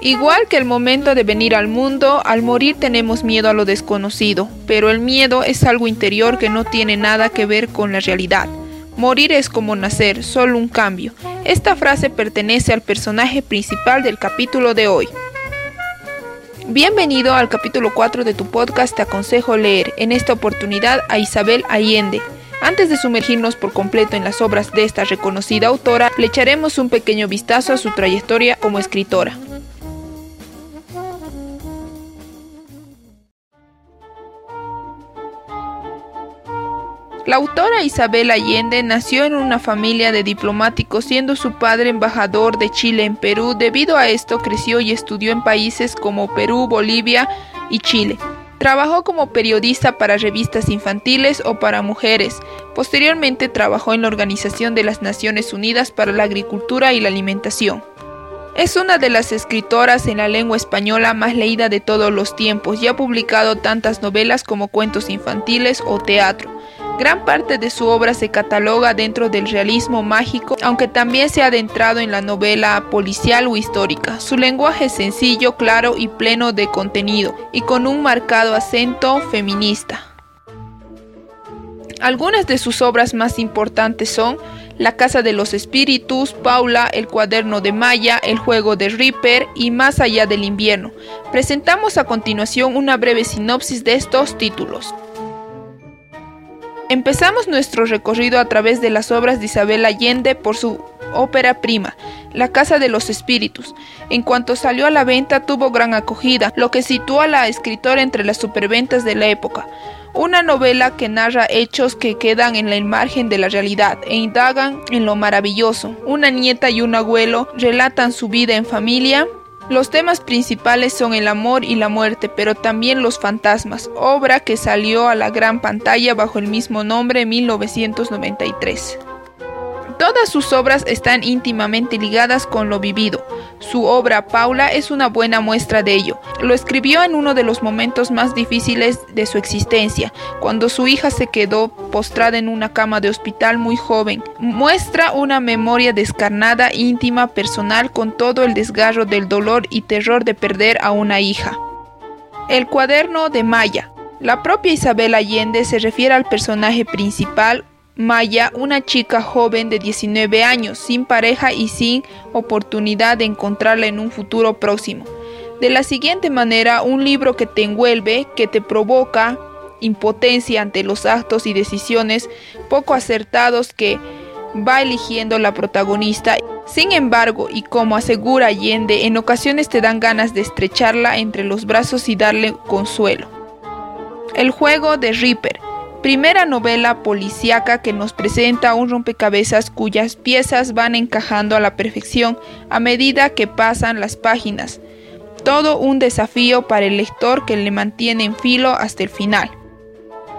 Igual que el momento de venir al mundo, al morir tenemos miedo a lo desconocido, pero el miedo es algo interior que no tiene nada que ver con la realidad. Morir es como nacer, solo un cambio. Esta frase pertenece al personaje principal del capítulo de hoy. Bienvenido al capítulo 4 de tu podcast Te aconsejo leer, en esta oportunidad a Isabel Allende. Antes de sumergirnos por completo en las obras de esta reconocida autora, le echaremos un pequeño vistazo a su trayectoria como escritora. La autora Isabel Allende nació en una familia de diplomáticos siendo su padre embajador de Chile en Perú. Debido a esto creció y estudió en países como Perú, Bolivia y Chile. Trabajó como periodista para revistas infantiles o para mujeres. Posteriormente trabajó en la Organización de las Naciones Unidas para la Agricultura y la Alimentación. Es una de las escritoras en la lengua española más leída de todos los tiempos y ha publicado tantas novelas como cuentos infantiles o teatro. Gran parte de su obra se cataloga dentro del realismo mágico, aunque también se ha adentrado en la novela policial o histórica. Su lenguaje es sencillo, claro y pleno de contenido, y con un marcado acento feminista. Algunas de sus obras más importantes son La Casa de los Espíritus, Paula, El Cuaderno de Maya, El Juego de Reaper y Más Allá del Invierno. Presentamos a continuación una breve sinopsis de estos títulos. Empezamos nuestro recorrido a través de las obras de Isabel Allende por su ópera prima, La Casa de los Espíritus. En cuanto salió a la venta tuvo gran acogida, lo que situó a la escritora entre las superventas de la época. Una novela que narra hechos que quedan en el margen de la realidad e indagan en lo maravilloso. Una nieta y un abuelo relatan su vida en familia, los temas principales son el amor y la muerte, pero también los fantasmas, obra que salió a la gran pantalla bajo el mismo nombre en 1993. Todas sus obras están íntimamente ligadas con lo vivido. Su obra Paula es una buena muestra de ello. Lo escribió en uno de los momentos más difíciles de su existencia, cuando su hija se quedó postrada en una cama de hospital muy joven. Muestra una memoria descarnada, íntima, personal, con todo el desgarro del dolor y terror de perder a una hija. El cuaderno de Maya. La propia Isabel Allende se refiere al personaje principal, Maya, una chica joven de 19 años, sin pareja y sin oportunidad de encontrarla en un futuro próximo. De la siguiente manera, un libro que te envuelve, que te provoca impotencia ante los actos y decisiones poco acertados que va eligiendo la protagonista. Sin embargo, y como asegura Allende, en ocasiones te dan ganas de estrecharla entre los brazos y darle consuelo. El juego de Reaper Primera novela policíaca que nos presenta un rompecabezas cuyas piezas van encajando a la perfección a medida que pasan las páginas. Todo un desafío para el lector que le mantiene en filo hasta el final.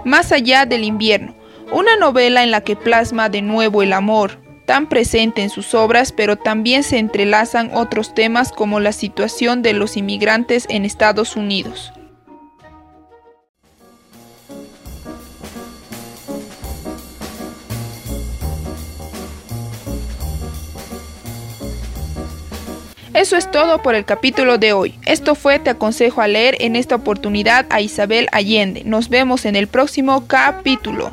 Más allá del invierno, una novela en la que plasma de nuevo el amor, tan presente en sus obras, pero también se entrelazan otros temas como la situación de los inmigrantes en Estados Unidos. Eso es todo por el capítulo de hoy. Esto fue Te aconsejo a leer en esta oportunidad a Isabel Allende. Nos vemos en el próximo capítulo.